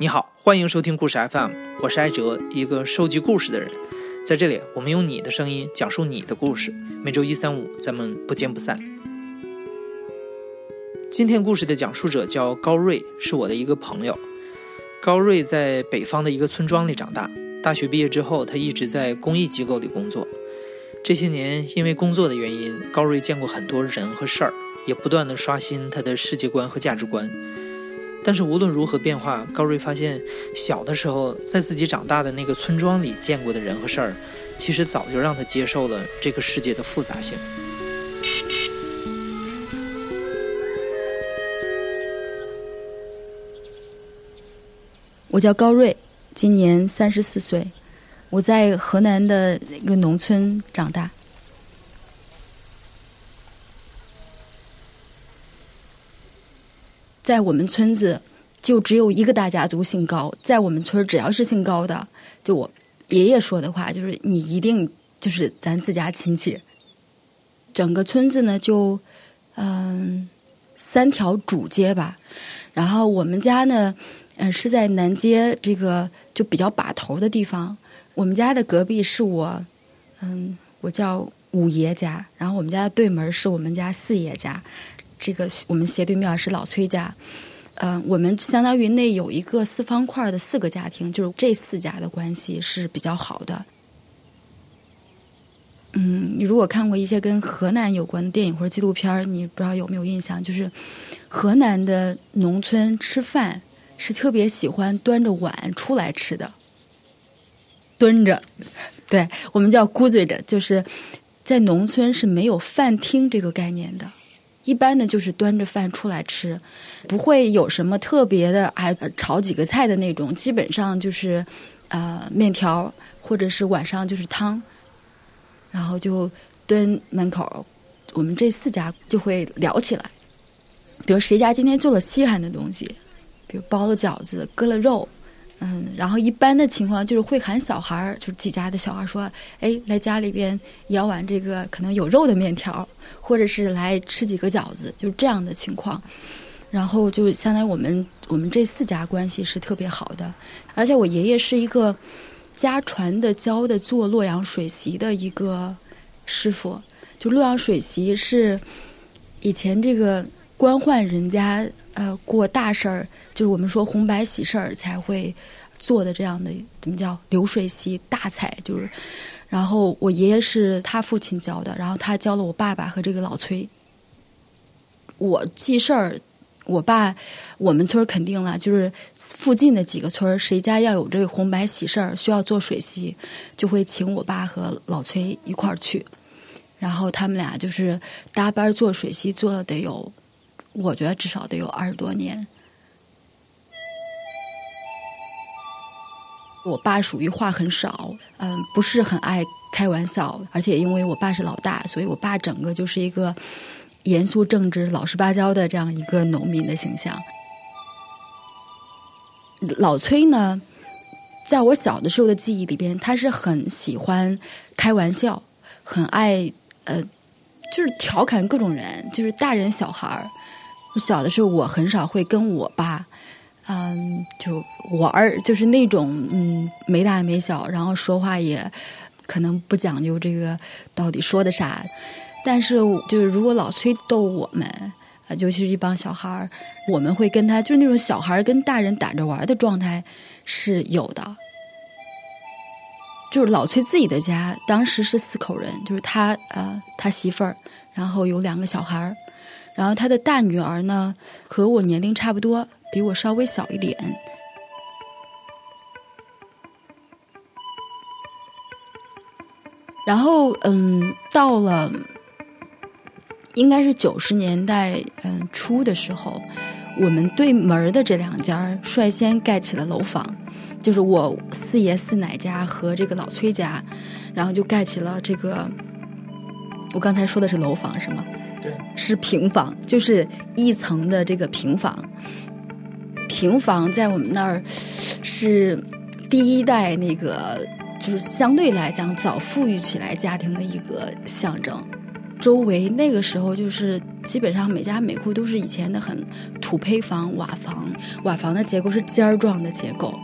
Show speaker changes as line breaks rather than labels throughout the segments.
你好，欢迎收听故事 FM，我是艾哲，一个收集故事的人。在这里，我们用你的声音讲述你的故事。每周一、三、五，咱们不见不散。今天故事的讲述者叫高瑞，是我的一个朋友。高瑞在北方的一个村庄里长大，大学毕业之后，他一直在公益机构里工作。这些年，因为工作的原因，高瑞见过很多人和事儿，也不断的刷新他的世界观和价值观。但是无论如何变化，高瑞发现，小的时候在自己长大的那个村庄里见过的人和事儿，其实早就让他接受了这个世界的复杂性。
我叫高瑞，今年三十四岁，我在河南的一个农村长大。在我们村子，就只有一个大家族姓高。在我们村，只要是姓高的，就我爷爷说的话，就是你一定就是咱自家亲戚。整个村子呢，就嗯三条主街吧。然后我们家呢，嗯是在南街这个就比较把头的地方。我们家的隔壁是我，嗯，我叫五爷家。然后我们家的对门是我们家四爷家。这个我们斜对面是老崔家，嗯，我们相当于那有一个四方块的四个家庭，就是这四家的关系是比较好的。嗯，你如果看过一些跟河南有关的电影或者纪录片你不知道有没有印象？就是河南的农村吃饭是特别喜欢端着碗出来吃的，蹲着，对我们叫咕嘴着，就是在农村是没有饭厅这个概念的。一般呢，就是端着饭出来吃，不会有什么特别的，还炒几个菜的那种。基本上就是，呃，面条或者是晚上就是汤，然后就蹲门口，我们这四家就会聊起来。比如谁家今天做了稀罕的东西，比如包了饺子、割了肉。嗯，然后一般的情况就是会喊小孩儿，就是几家的小孩说：“哎，来家里边舀碗这个可能有肉的面条，或者是来吃几个饺子，就这样的情况。”然后就相当于我们我们这四家关系是特别好的，而且我爷爷是一个家传的教的做洛阳水席的一个师傅，就洛阳水席是以前这个官宦人家呃过大事儿。就是我们说红白喜事儿才会做的这样的，怎么叫流水席大菜？就是，然后我爷爷是他父亲教的，然后他教了我爸爸和这个老崔。我记事儿，我爸我们村肯定了，就是附近的几个村儿谁家要有这个红白喜事儿需要做水席，就会请我爸和老崔一块儿去，然后他们俩就是搭班做水席，做得有，我觉得至少得有二十多年。我爸属于话很少，嗯，不是很爱开玩笑，而且因为我爸是老大，所以我爸整个就是一个严肃正直、老实巴交的这样一个农民的形象。老崔呢，在我小的时候的记忆里边，他是很喜欢开玩笑，很爱呃，就是调侃各种人，就是大人小孩儿。我小的时候，我很少会跟我爸。嗯，就玩儿，就是那种嗯，没大没小，然后说话也可能不讲究这个到底说的啥。但是就是如果老崔逗我们，尤其是一帮小孩儿，我们会跟他就是那种小孩儿跟大人打着玩的状态是有的。就是老崔自己的家当时是四口人，就是他呃他媳妇儿，然后有两个小孩儿，然后他的大女儿呢和我年龄差不多。比我稍微小一点，然后嗯，到了应该是九十年代嗯初的时候，我们对门的这两家率先盖起了楼房，就是我四爷四奶家和这个老崔家，然后就盖起了这个。我刚才说的是楼房是吗？是平房，就是一层的这个平房。平房在我们那儿是第一代那个，就是相对来讲早富裕起来家庭的一个象征。周围那个时候就是基本上每家每户都是以前的很土坯房、瓦房，瓦房的结构是尖儿状的结构。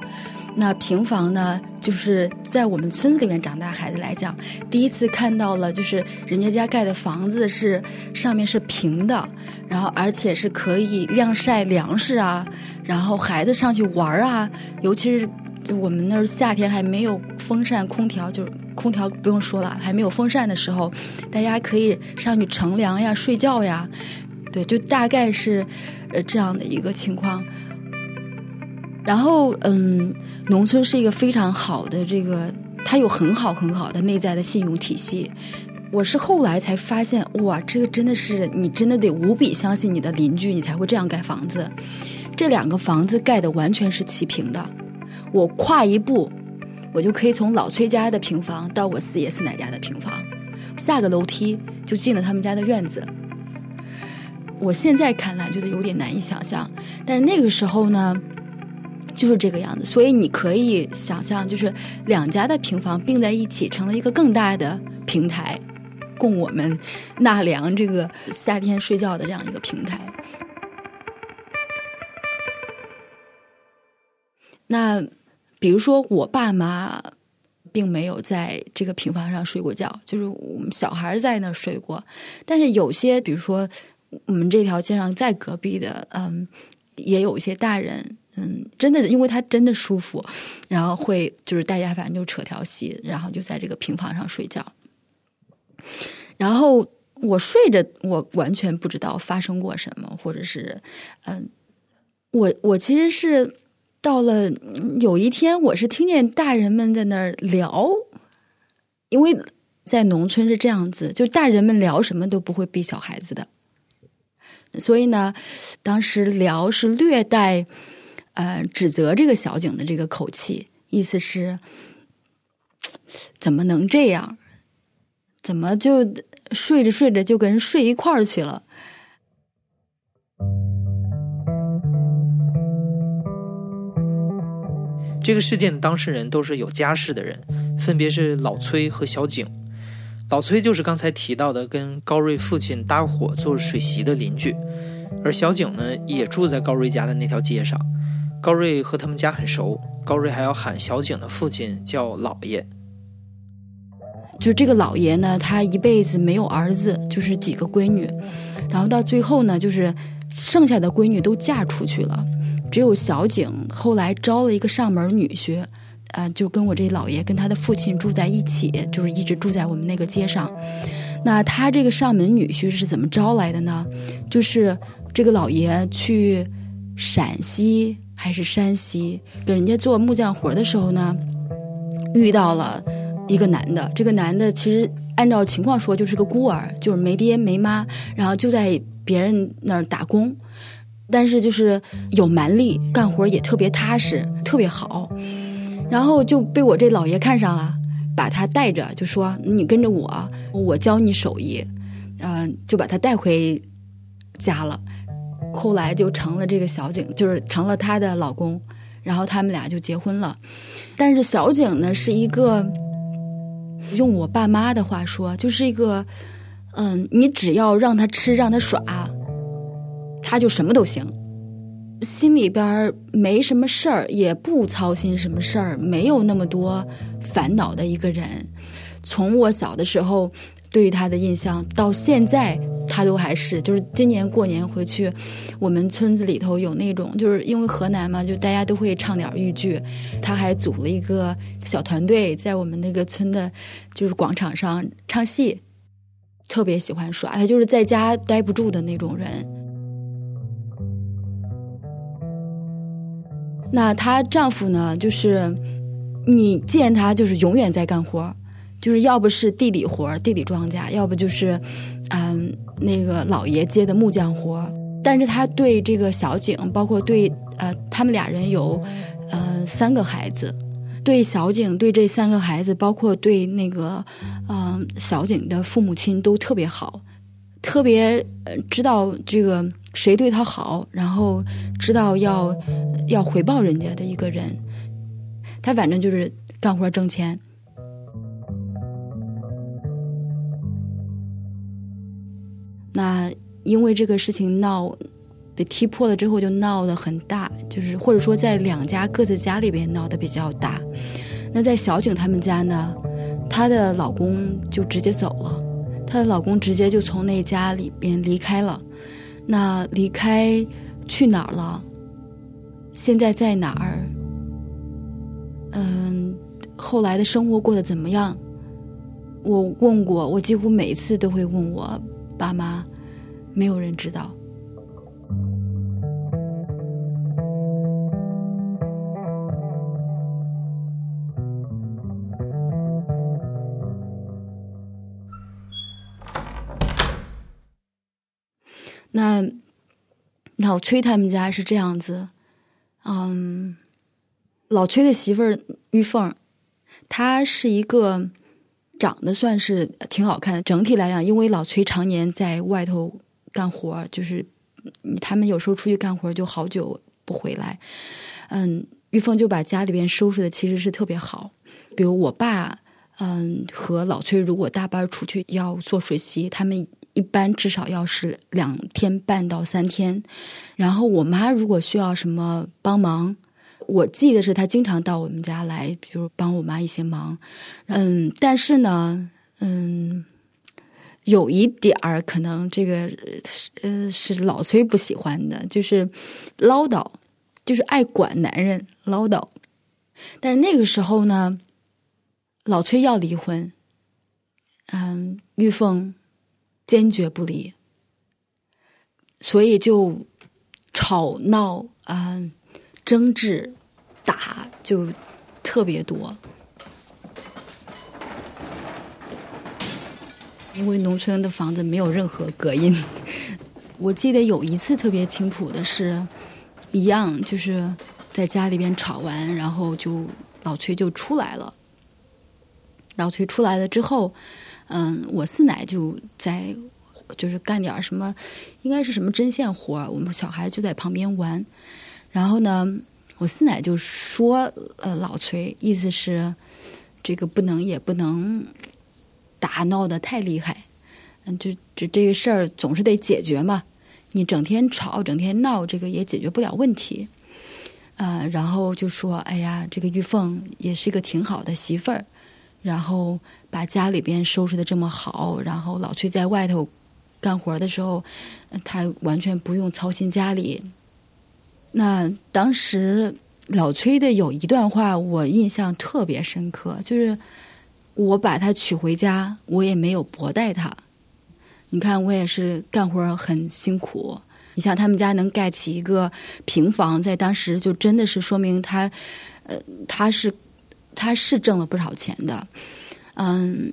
那平房呢，就是在我们村子里面长大孩子来讲，第一次看到了，就是人家家盖的房子是上面是平的，然后而且是可以晾晒粮食啊，然后孩子上去玩啊，尤其是就我们那儿夏天还没有风扇、空调，就是空调不用说了，还没有风扇的时候，大家可以上去乘凉呀、睡觉呀，对，就大概是呃这样的一个情况。然后，嗯，农村是一个非常好的这个，它有很好很好的内在的信用体系。我是后来才发现，哇，这个真的是你真的得无比相信你的邻居，你才会这样盖房子。这两个房子盖的完全是齐平的，我跨一步，我就可以从老崔家的平房到我四爷四奶家的平房，下个楼梯就进了他们家的院子。我现在看来觉得有点难以想象，但是那个时候呢？就是这个样子，所以你可以想象，就是两家的平房并在一起，成了一个更大的平台，供我们纳凉这个夏天睡觉的这样一个平台。那比如说，我爸妈并没有在这个平房上睡过觉，就是我们小孩在那儿睡过，但是有些，比如说我们这条街上在隔壁的，嗯，也有一些大人。嗯，真的因为他真的舒服，然后会就是大家反正就扯条席，然后就在这个平房上睡觉。然后我睡着，我完全不知道发生过什么，或者是嗯，我我其实是到了有一天，我是听见大人们在那儿聊，因为在农村是这样子，就大人们聊什么都不会逼小孩子的，所以呢，当时聊是略带。呃，指责这个小景的这个口气，意思是怎么能这样？怎么就睡着睡着就跟人睡一块儿去了？
这个事件的当事人都是有家室的人，分别是老崔和小景。老崔就是刚才提到的跟高瑞父亲搭伙做水席的邻居，而小景呢，也住在高瑞家的那条街上。高瑞和他们家很熟，高瑞还要喊小景的父亲叫老爷。
就是这个老爷呢，他一辈子没有儿子，就是几个闺女，然后到最后呢，就是剩下的闺女都嫁出去了，只有小景后来招了一个上门女婿，呃，就跟我这老爷跟他的父亲住在一起，就是一直住在我们那个街上。那他这个上门女婿是怎么招来的呢？就是这个老爷去陕西。还是山西给人家做木匠活的时候呢，遇到了一个男的。这个男的其实按照情况说就是个孤儿，就是没爹没妈，然后就在别人那儿打工。但是就是有蛮力，干活也特别踏实，特别好。然后就被我这老爷看上了，把他带着，就说你跟着我，我教你手艺。嗯，就把他带回家了。后来就成了这个小景，就是成了她的老公，然后他们俩就结婚了。但是小景呢，是一个用我爸妈的话说，就是一个嗯，你只要让他吃，让他耍，他就什么都行，心里边没什么事儿，也不操心什么事儿，没有那么多烦恼的一个人。从我小的时候。对于他的印象到现在，他都还是就是今年过年回去，我们村子里头有那种，就是因为河南嘛，就大家都会唱点豫剧，他还组了一个小团队，在我们那个村的，就是广场上唱戏，特别喜欢耍，他就是在家待不住的那种人。那她丈夫呢，就是你见他就是永远在干活。就是要不是地里活地里庄稼，要不就是，嗯，那个老爷接的木匠活但是他对这个小景，包括对呃，他们俩人有，呃，三个孩子，对小景，对这三个孩子，包括对那个，嗯，小景的父母亲都特别好，特别知道这个谁对他好，然后知道要要回报人家的一个人。他反正就是干活挣钱。那因为这个事情闹被踢破了之后，就闹得很大，就是或者说在两家各自家里边闹得比较大。那在小景他们家呢，她的老公就直接走了，她的老公直接就从那家里边离开了。那离开去哪儿了？现在在哪儿？嗯，后来的生活过得怎么样？我问过，我几乎每一次都会问我爸妈，没有人知道。那老崔他们家是这样子，嗯，老崔的媳妇儿玉凤，她是一个长得算是挺好看的。整体来讲，因为老崔常年在外头干活，就是他们有时候出去干活就好久不回来。嗯，玉凤就把家里边收拾的其实是特别好。比如我爸，嗯，和老崔如果大班出去要做水席，他们。一般至少要是两天半到三天，然后我妈如果需要什么帮忙，我记得是她经常到我们家来，比如帮我妈一些忙。嗯，但是呢，嗯，有一点儿可能这个是呃是老崔不喜欢的，就是唠叨，就是爱管男人唠叨。但是那个时候呢，老崔要离婚，嗯，玉凤。坚决不离，所以就吵闹啊、争执、打就特别多。因为农村的房子没有任何隔音，我记得有一次特别清楚的是，一样就是在家里边吵完，然后就老崔就出来了。老崔出来了之后。嗯，我四奶就在，就是干点什么，应该是什么针线活我们小孩就在旁边玩。然后呢，我四奶就说：“呃，老崔，意思是这个不能也不能打闹的太厉害。嗯，就就这个事儿总是得解决嘛。你整天吵，整天闹，这个也解决不了问题。呃，然后就说：哎呀，这个玉凤也是一个挺好的媳妇儿。然后。”把家里边收拾的这么好，然后老崔在外头干活的时候，他完全不用操心家里。那当时老崔的有一段话我印象特别深刻，就是我把他娶回家，我也没有薄待他。你看我也是干活很辛苦，你像他们家能盖起一个平房，在当时就真的是说明他，呃，他是他是挣了不少钱的。嗯，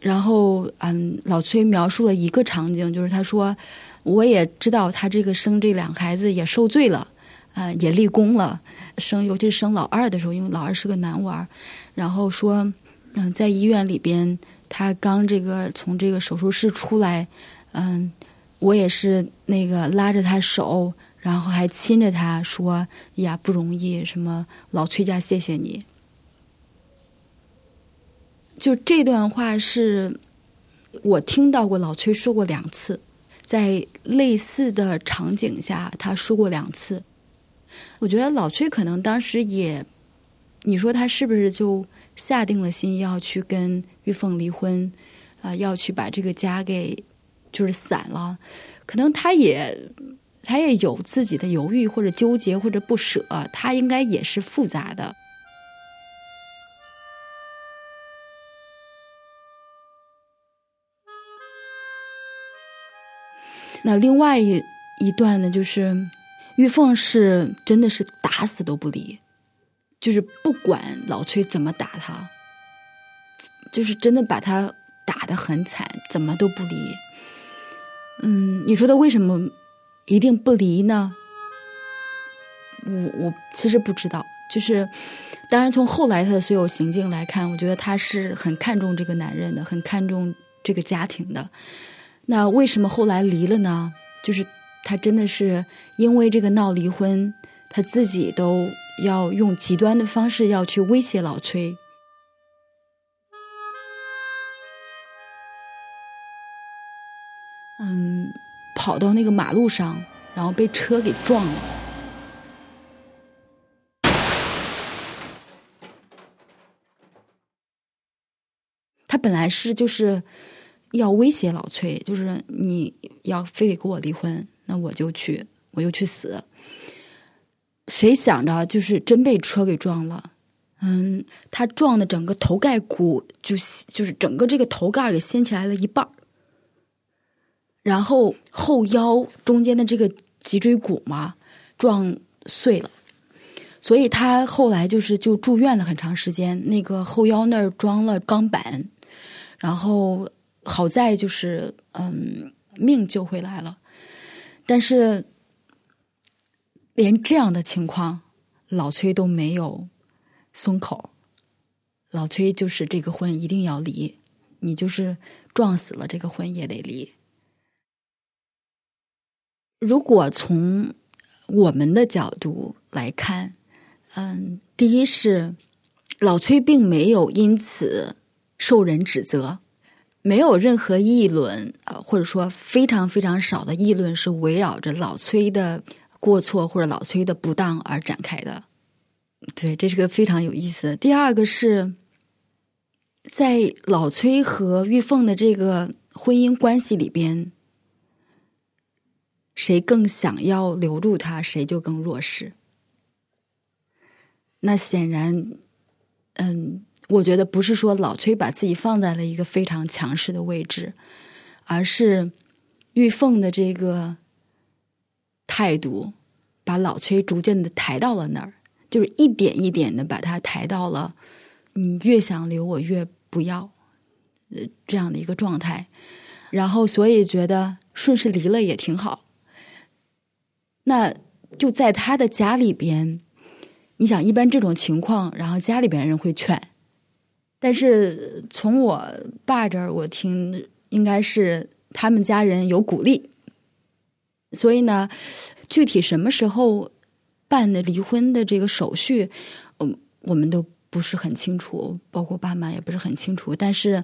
然后嗯，老崔描述了一个场景，就是他说，我也知道他这个生这两个孩子也受罪了，啊，也立功了，生尤其是生老二的时候，因为老二是个男娃，然后说，嗯，在医院里边，他刚这个从这个手术室出来，嗯，我也是那个拉着他手，然后还亲着他说，呀，不容易，什么老崔家谢谢你。就这段话是我听到过老崔说过两次，在类似的场景下他说过两次。我觉得老崔可能当时也，你说他是不是就下定了心要去跟玉凤离婚啊？要去把这个家给就是散了？可能他也他也有自己的犹豫或者纠结或者不舍，他应该也是复杂的。那另外一一段呢，就是玉凤是真的是打死都不离，就是不管老崔怎么打他，就是真的把他打得很惨，怎么都不离。嗯，你说他为什么一定不离呢？我我其实不知道，就是当然从后来他的所有行径来看，我觉得他是很看重这个男人的，很看重这个家庭的。那为什么后来离了呢？就是他真的是因为这个闹离婚，他自己都要用极端的方式要去威胁老崔。嗯，跑到那个马路上，然后被车给撞了。他本来是就是要威胁老崔，就是你要非得跟我离婚，那我就去，我就去死。谁想着就是真被车给撞了，嗯，他撞的整个头盖骨就就是整个这个头盖给掀起来了一半然后后腰中间的这个脊椎骨嘛撞碎了，所以他后来就是就住院了很长时间，那个后腰那儿装了钢板。然后好在就是嗯命救回来了，但是连这样的情况，老崔都没有松口。老崔就是这个婚一定要离，你就是撞死了这个婚也得离。如果从我们的角度来看，嗯，第一是老崔并没有因此。受人指责，没有任何议论，呃，或者说非常非常少的议论是围绕着老崔的过错或者老崔的不当而展开的。对，这是个非常有意思。第二个是在老崔和玉凤的这个婚姻关系里边，谁更想要留住他，谁就更弱势。那显然，嗯。我觉得不是说老崔把自己放在了一个非常强势的位置，而是玉凤的这个态度把老崔逐渐的抬到了那儿，就是一点一点的把他抬到了你越想留我越不要呃这样的一个状态，然后所以觉得顺势离了也挺好。那就在他的家里边，你想一般这种情况，然后家里边人会劝。但是从我爸这儿，我听应该是他们家人有鼓励，所以呢，具体什么时候办的离婚的这个手续，嗯，我们都不是很清楚，包括爸妈也不是很清楚。但是，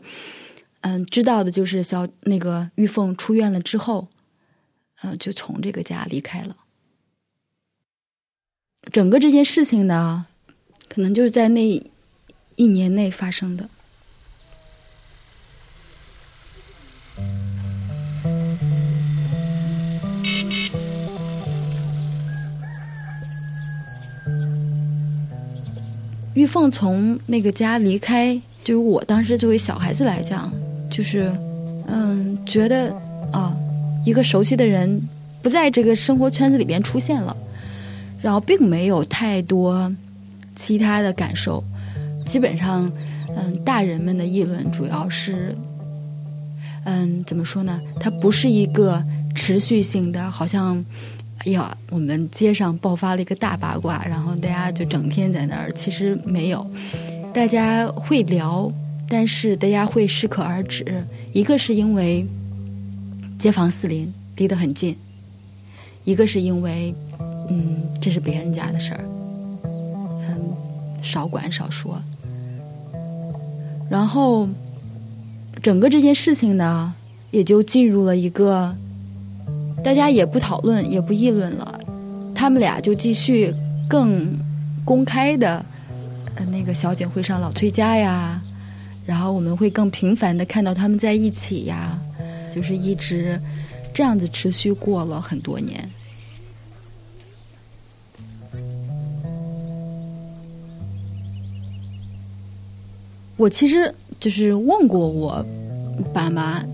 嗯，知道的就是小那个玉凤出院了之后，呃，就从这个家离开了。整个这件事情呢，可能就是在那。一年内发生的。玉凤从那个家离开，对于我当时作为小孩子来讲，就是，嗯，觉得啊，一个熟悉的人不在这个生活圈子里边出现了，然后并没有太多其他的感受。基本上，嗯，大人们的议论主要是，嗯，怎么说呢？它不是一个持续性的，好像，哎呀，我们街上爆发了一个大八卦，然后大家就整天在那儿。其实没有，大家会聊，但是大家会适可而止。一个是因为街坊四邻离得很近，一个是因为，嗯，这是别人家的事儿，嗯，少管少说。然后，整个这件事情呢，也就进入了一个大家也不讨论、也不议论了。他们俩就继续更公开的，呃，那个小景会上老崔家呀，然后我们会更频繁的看到他们在一起呀，就是一直这样子持续过了很多年。我其实就是问过我爸妈，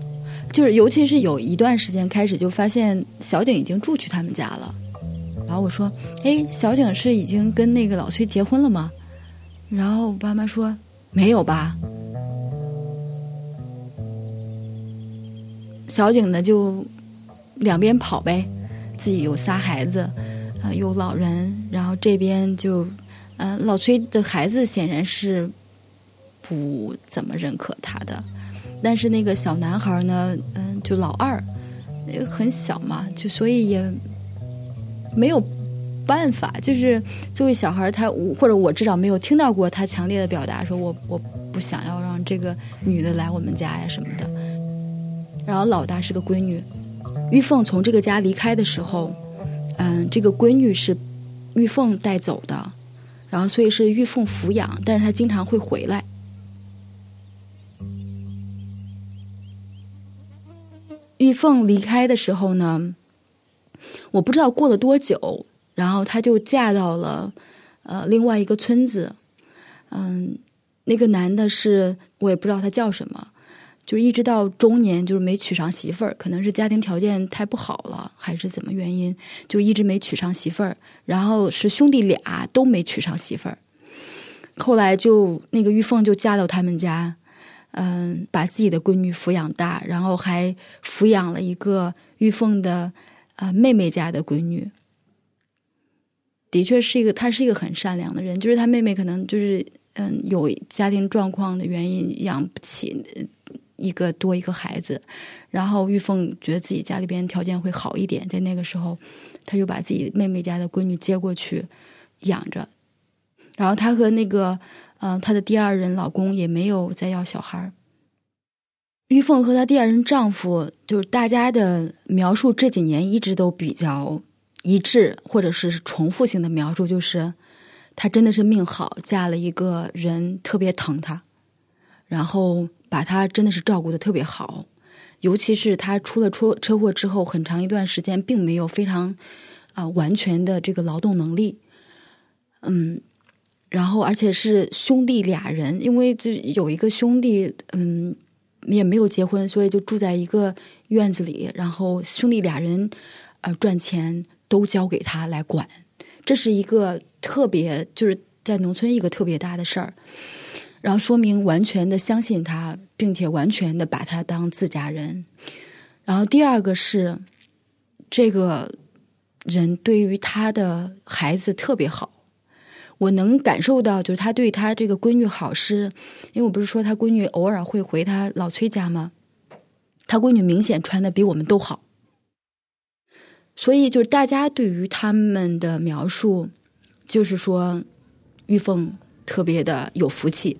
就是尤其是有一段时间开始就发现小景已经住去他们家了，然后我说：“哎，小景是已经跟那个老崔结婚了吗？”然后我爸妈说：“没有吧。”小景呢就两边跑呗，自己有仨孩子，啊，有老人，然后这边就，嗯，老崔的孩子显然是。不怎么认可他的，但是那个小男孩呢，嗯，就老二，那个很小嘛，就所以也没有办法。就是作为小孩，他或者我至少没有听到过他强烈的表达，说我我不想要让这个女的来我们家呀什么的。然后老大是个闺女，玉凤从这个家离开的时候，嗯，这个闺女是玉凤带走的，然后所以是玉凤抚养，但是她经常会回来。玉凤离开的时候呢，我不知道过了多久，然后她就嫁到了呃另外一个村子，嗯，那个男的是我也不知道他叫什么，就是一直到中年就是没娶上媳妇儿，可能是家庭条件太不好了，还是怎么原因，就一直没娶上媳妇儿。然后是兄弟俩都没娶上媳妇儿，后来就那个玉凤就嫁到他们家。嗯，把自己的闺女抚养大，然后还抚养了一个玉凤的啊妹妹家的闺女。的确是一个，他是一个很善良的人。就是他妹妹可能就是嗯有家庭状况的原因养不起一个多一个孩子，然后玉凤觉得自己家里边条件会好一点，在那个时候，他就把自己妹妹家的闺女接过去养着，然后他和那个。嗯，她的第二任老公也没有再要小孩。玉凤和她第二任丈夫，就是大家的描述这几年一直都比较一致，或者是重复性的描述，就是她真的是命好，嫁了一个人特别疼她，然后把她真的是照顾的特别好。尤其是她出了车车祸之后，很长一段时间并没有非常啊完全的这个劳动能力，嗯。然后，而且是兄弟俩人，因为就有一个兄弟，嗯，也没有结婚，所以就住在一个院子里。然后兄弟俩人，呃，赚钱都交给他来管，这是一个特别就是在农村一个特别大的事儿。然后说明完全的相信他，并且完全的把他当自家人。然后第二个是，这个人对于他的孩子特别好。我能感受到，就是他对他这个闺女好，是因为我不是说他闺女偶尔会回他老崔家吗？他闺女明显穿的比我们都好，所以就是大家对于他们的描述，就是说玉凤特别的有福气。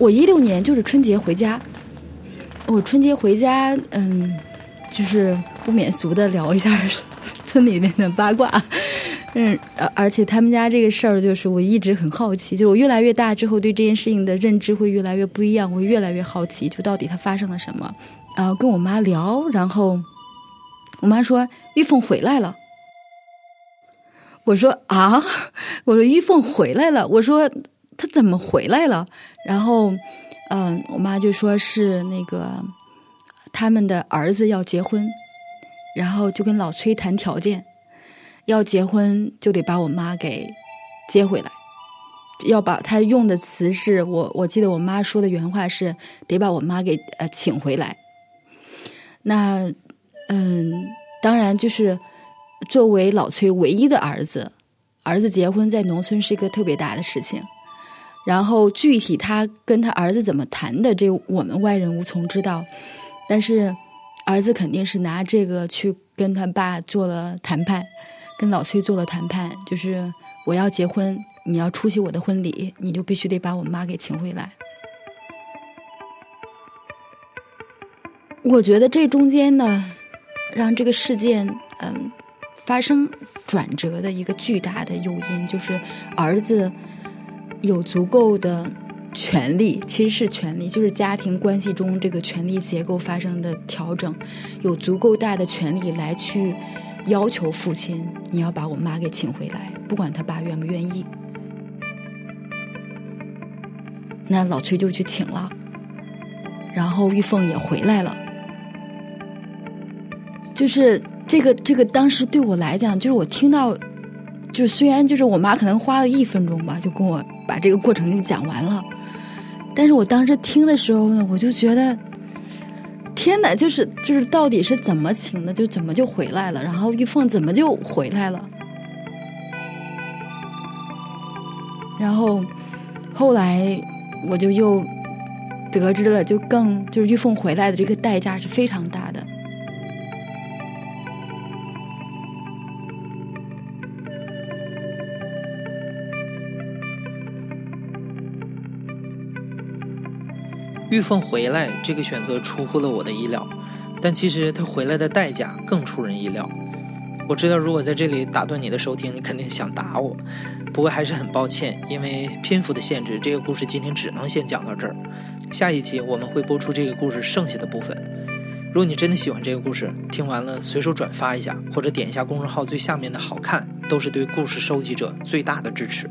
我一六年就是春节回家，我春节回家，嗯，就是不免俗的聊一下 村里面的八卦，嗯，而且他们家这个事儿，就是我一直很好奇，就是我越来越大之后，对这件事情的认知会越来越不一样，我越来越好奇，就到底他发生了什么，然后跟我妈聊，然后我妈说玉凤回来了，我说啊，我说玉凤回来了，我说。他怎么回来了？然后，嗯，我妈就说是那个他们的儿子要结婚，然后就跟老崔谈条件，要结婚就得把我妈给接回来，要把他用的词是我我记得我妈说的原话是得把我妈给呃请回来。那嗯，当然就是作为老崔唯一的儿子，儿子结婚在农村是一个特别大的事情。然后具体他跟他儿子怎么谈的，这我们外人无从知道。但是儿子肯定是拿这个去跟他爸做了谈判，跟老崔做了谈判，就是我要结婚，你要出席我的婚礼，你就必须得把我妈给请回来。我觉得这中间呢，让这个事件嗯发生转折的一个巨大的诱因，就是儿子。有足够的权利，其实是权利，就是家庭关系中这个权力结构发生的调整，有足够大的权利来去要求父亲，你要把我妈给请回来，不管他爸愿不愿意。那老崔就去请了，然后玉凤也回来了，就是这个这个当时对我来讲，就是我听到。就虽然就是我妈可能花了一分钟吧，就跟我把这个过程就讲完了，但是我当时听的时候呢，我就觉得，天哪，就是就是到底是怎么请的，就怎么就回来了，然后玉凤怎么就回来了，然后后来我就又得知了，就更就是玉凤回来的这个代价是非常大的。
玉凤回来这个选择出乎了我的意料，但其实她回来的代价更出人意料。我知道，如果在这里打断你的收听，你肯定想打我。不过还是很抱歉，因为篇幅的限制，这个故事今天只能先讲到这儿。下一期我们会播出这个故事剩下的部分。如果你真的喜欢这个故事，听完了随手转发一下，或者点一下公众号最下面的好看，都是对故事收集者最大的支持。